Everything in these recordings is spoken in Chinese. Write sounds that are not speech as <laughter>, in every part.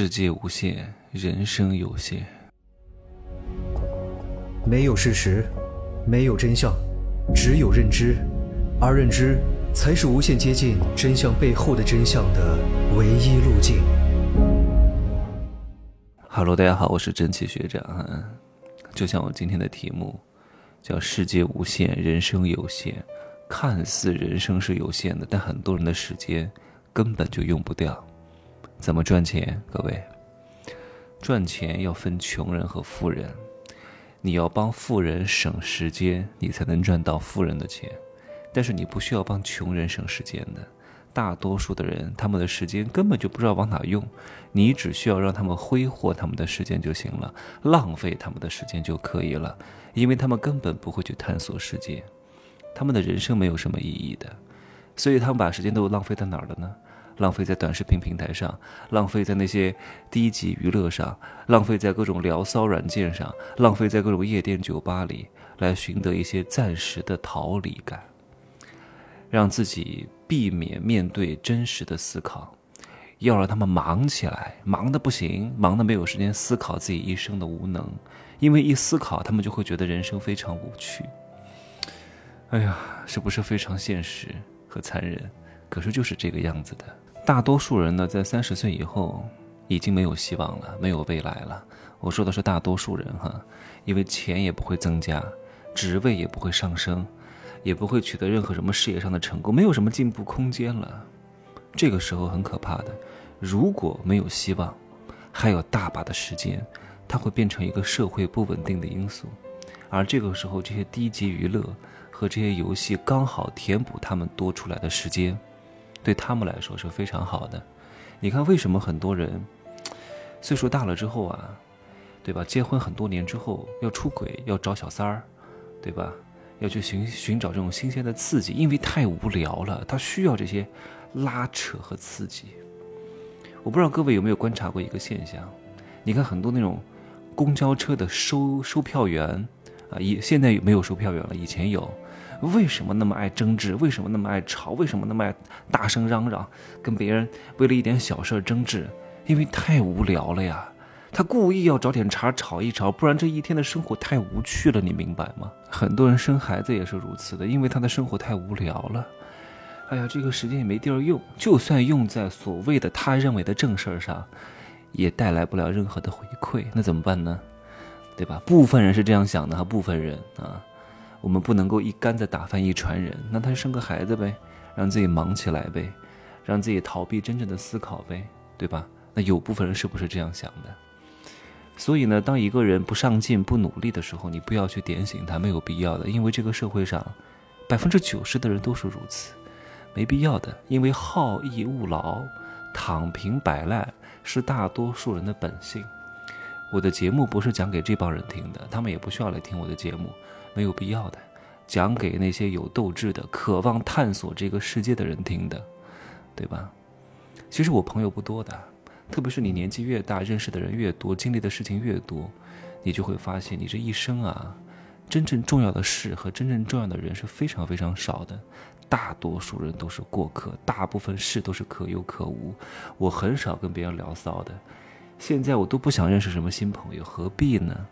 世界无限，人生有限。没有事实，没有真相，只有认知，而认知才是无限接近真相背后的真相的唯一路径。Hello，大家好，我是真奇学长。就像我今天的题目，叫“世界无限，人生有限”。看似人生是有限的，但很多人的时间根本就用不掉。怎么赚钱？各位，赚钱要分穷人和富人。你要帮富人省时间，你才能赚到富人的钱。但是你不需要帮穷人省时间的。大多数的人，他们的时间根本就不知道往哪用。你只需要让他们挥霍他们的时间就行了，浪费他们的时间就可以了，因为他们根本不会去探索世界，他们的人生没有什么意义的，所以他们把时间都浪费在哪儿了呢？浪费在短视频平台上，浪费在那些低级娱乐上，浪费在各种聊骚软件上，浪费在各种夜店酒吧里，来寻得一些暂时的逃离感，让自己避免面对真实的思考，要让他们忙起来，忙的不行，忙的没有时间思考自己一生的无能，因为一思考，他们就会觉得人生非常无趣。哎呀，是不是非常现实和残忍？可是就是这个样子的。大多数人呢，在三十岁以后已经没有希望了，没有未来了。我说的是大多数人哈，因为钱也不会增加，职位也不会上升，也不会取得任何什么事业上的成功，没有什么进步空间了。这个时候很可怕的，如果没有希望，还有大把的时间，它会变成一个社会不稳定的因素。而这个时候，这些低级娱乐和这些游戏刚好填补他们多出来的时间。对他们来说是非常好的。你看，为什么很多人岁数大了之后啊，对吧？结婚很多年之后要出轨，要找小三儿，对吧？要去寻寻找这种新鲜的刺激，因为太无聊了，他需要这些拉扯和刺激。我不知道各位有没有观察过一个现象？你看很多那种公交车的收售票员啊，以现在没有售票员了，以前有。为什么那么爱争执？为什么那么爱吵？为什么那么爱大声嚷嚷？跟别人为了一点小事争执？因为太无聊了呀！他故意要找点茬吵一吵，不然这一天的生活太无趣了，你明白吗？很多人生孩子也是如此的，因为他的生活太无聊了。哎呀，这个时间也没地儿用，就算用在所谓的他认为的正事儿上，也带来不了任何的回馈，那怎么办呢？对吧？部分人是这样想的，哈，部分人啊。我们不能够一竿子打翻一船人，那他就生个孩子呗，让自己忙起来呗，让自己逃避真正的思考呗，对吧？那有部分人是不是这样想的？所以呢，当一个人不上进、不努力的时候，你不要去点醒他，没有必要的，因为这个社会上百分之九十的人都是如此，没必要的。因为好逸恶劳、躺平摆烂是大多数人的本性。我的节目不是讲给这帮人听的，他们也不需要来听我的节目。没有必要的，讲给那些有斗志的、渴望探索这个世界的人听的，对吧？其实我朋友不多的，特别是你年纪越大，认识的人越多，经历的事情越多，你就会发现，你这一生啊，真正重要的事和真正重要的人是非常非常少的，大多数人都是过客，大部分事都是可有可无。我很少跟别人聊骚的，现在我都不想认识什么新朋友，何必呢？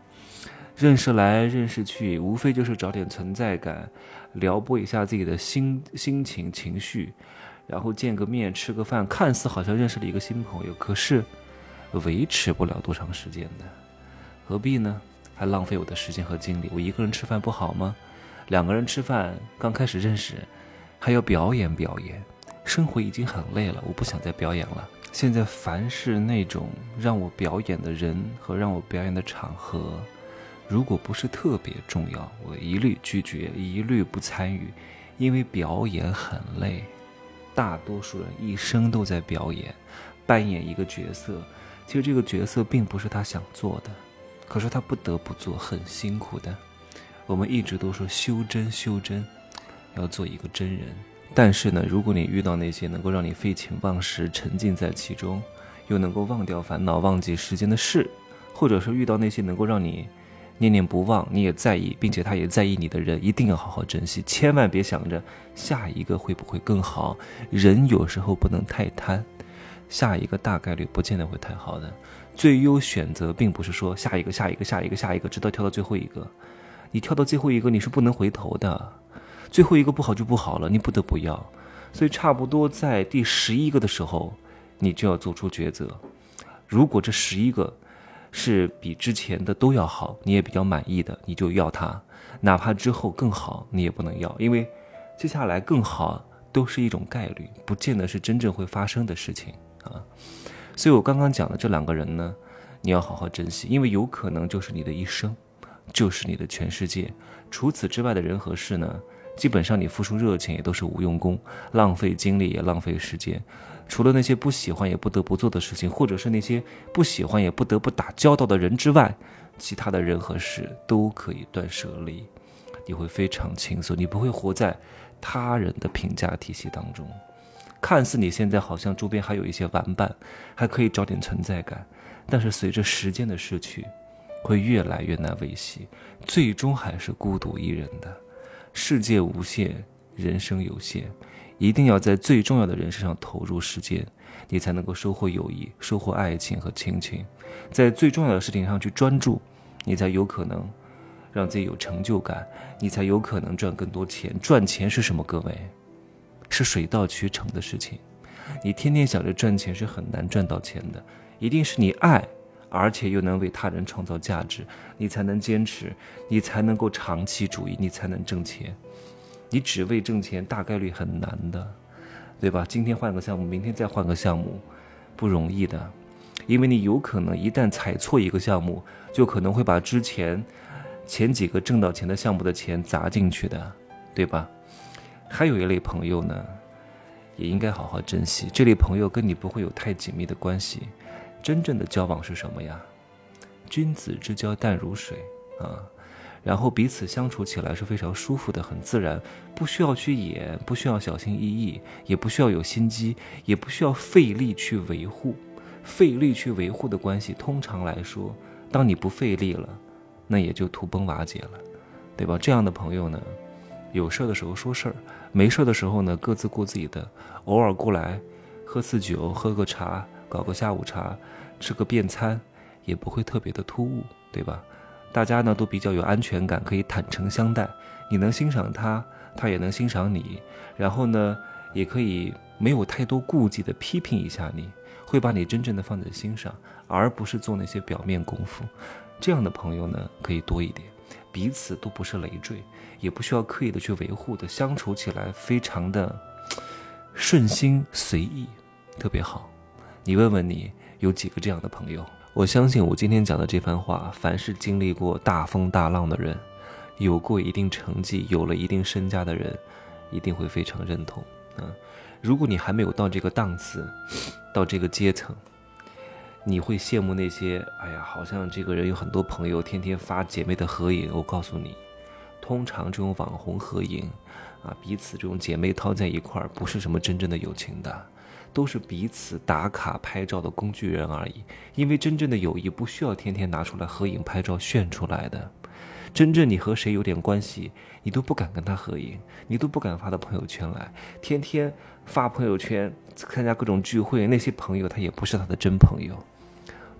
认识来认识去，无非就是找点存在感，撩拨一下自己的心心情情绪，然后见个面吃个饭，看似好像认识了一个新朋友，可是维持不了多长时间的，何必呢？还浪费我的时间和精力。我一个人吃饭不好吗？两个人吃饭，刚开始认识，还要表演表演，生活已经很累了，我不想再表演了。现在凡是那种让我表演的人和让我表演的场合。如果不是特别重要，我一律拒绝，一律不参与，因为表演很累。大多数人一生都在表演，扮演一个角色。其实这个角色并不是他想做的，可是他不得不做，很辛苦的。我们一直都说修真，修真，要做一个真人。但是呢，如果你遇到那些能够让你废寝忘食、沉浸在其中，又能够忘掉烦恼、忘记时间的事，或者说遇到那些能够让你……念念不忘，你也在意，并且他也在意你的人，一定要好好珍惜，千万别想着下一个会不会更好。人有时候不能太贪，下一个大概率不见得会太好的。最优选择并不是说下一个、下一个、下一个、下一个，直到跳到最后一个。你跳到最后一个，你是不能回头的。最后一个不好就不好了，你不得不要。所以差不多在第十一个的时候，你就要做出抉择。如果这十一个是比之前的都要好，你也比较满意的，你就要它。哪怕之后更好，你也不能要，因为接下来更好都是一种概率，不见得是真正会发生的事情啊。所以我刚刚讲的这两个人呢，你要好好珍惜，因为有可能就是你的一生，就是你的全世界。除此之外的人和事呢，基本上你付出热情也都是无用功，浪费精力也浪费时间。除了那些不喜欢也不得不做的事情，或者是那些不喜欢也不得不打交道的人之外，其他的人和事都可以断舍离，你会非常轻松，你不会活在他人的评价体系当中。看似你现在好像周边还有一些玩伴，还可以找点存在感，但是随着时间的逝去，会越来越难维系，最终还是孤独一人的。世界无限，人生有限，一定要在最重要的人身上投入时间，你才能够收获友谊，收获爱情和亲情。在最重要的事情上去专注，你才有可能让自己有成就感，你才有可能赚更多钱。赚钱是什么？各位，是水到渠成的事情。你天天想着赚钱是很难赚到钱的，一定是你爱，而且又能为他人创造价值，你才能坚持，你才能够长期主义，你才能挣钱。你只为挣钱，大概率很难的，对吧？今天换个项目，明天再换个项目，不容易的。因为你有可能一旦踩错一个项目，就可能会把之前前几个挣到钱的项目的钱砸进去的，对吧？还有一类朋友呢，也应该好好珍惜。这类朋友跟你不会有太紧密的关系，真正的交往是什么呀？君子之交淡如水啊，然后彼此相处起来是非常舒服的，很自然，不需要去演，不需要小心翼翼，也不需要有心机，也不需要费力去维护。费力去维护的关系，通常来说，当你不费力了，那也就土崩瓦解了，对吧？这样的朋友呢，有事儿的时候说事儿，没事儿的时候呢，各自过自己的，偶尔过来喝次酒，喝个茶，搞个下午茶，吃个便餐，也不会特别的突兀，对吧？大家呢都比较有安全感，可以坦诚相待，你能欣赏他，他也能欣赏你，然后呢，也可以没有太多顾忌的批评一下你。会把你真正的放在心上，而不是做那些表面功夫。这样的朋友呢，可以多一点，彼此都不是累赘，也不需要刻意的去维护的，相处起来非常的 <sniffs> 顺心随意，特别好。你问问你有几个这样的朋友？我相信我今天讲的这番话，凡是经历过大风大浪的人，有过一定成绩、有了一定身家的人，一定会非常认同。嗯。如果你还没有到这个档次，到这个阶层，你会羡慕那些哎呀，好像这个人有很多朋友，天天发姐妹的合影。我告诉你，通常这种网红合影，啊，彼此这种姐妹掏在一块儿，不是什么真正的友情的，都是彼此打卡拍照的工具人而已。因为真正的友谊不需要天天拿出来合影拍照炫出来的。真正你和谁有点关系，你都不敢跟他合影，你都不敢发到朋友圈来，天天发朋友圈，参加各种聚会，那些朋友他也不是他的真朋友，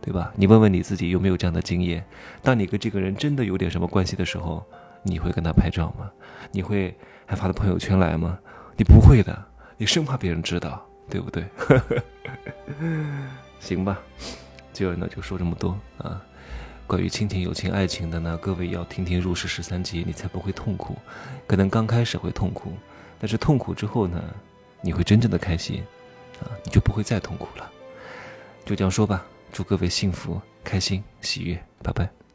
对吧？你问问你自己有没有这样的经验？当你跟这个人真的有点什么关系的时候，你会跟他拍照吗？你会还发到朋友圈来吗？你不会的，你生怕别人知道，对不对？<laughs> 行吧，今儿呢就说这么多啊。关于亲情、友情、爱情的呢，各位要听听入世十三集，你才不会痛苦。可能刚开始会痛苦，但是痛苦之后呢，你会真正的开心，啊，你就不会再痛苦了。就这样说吧，祝各位幸福、开心、喜悦，拜拜。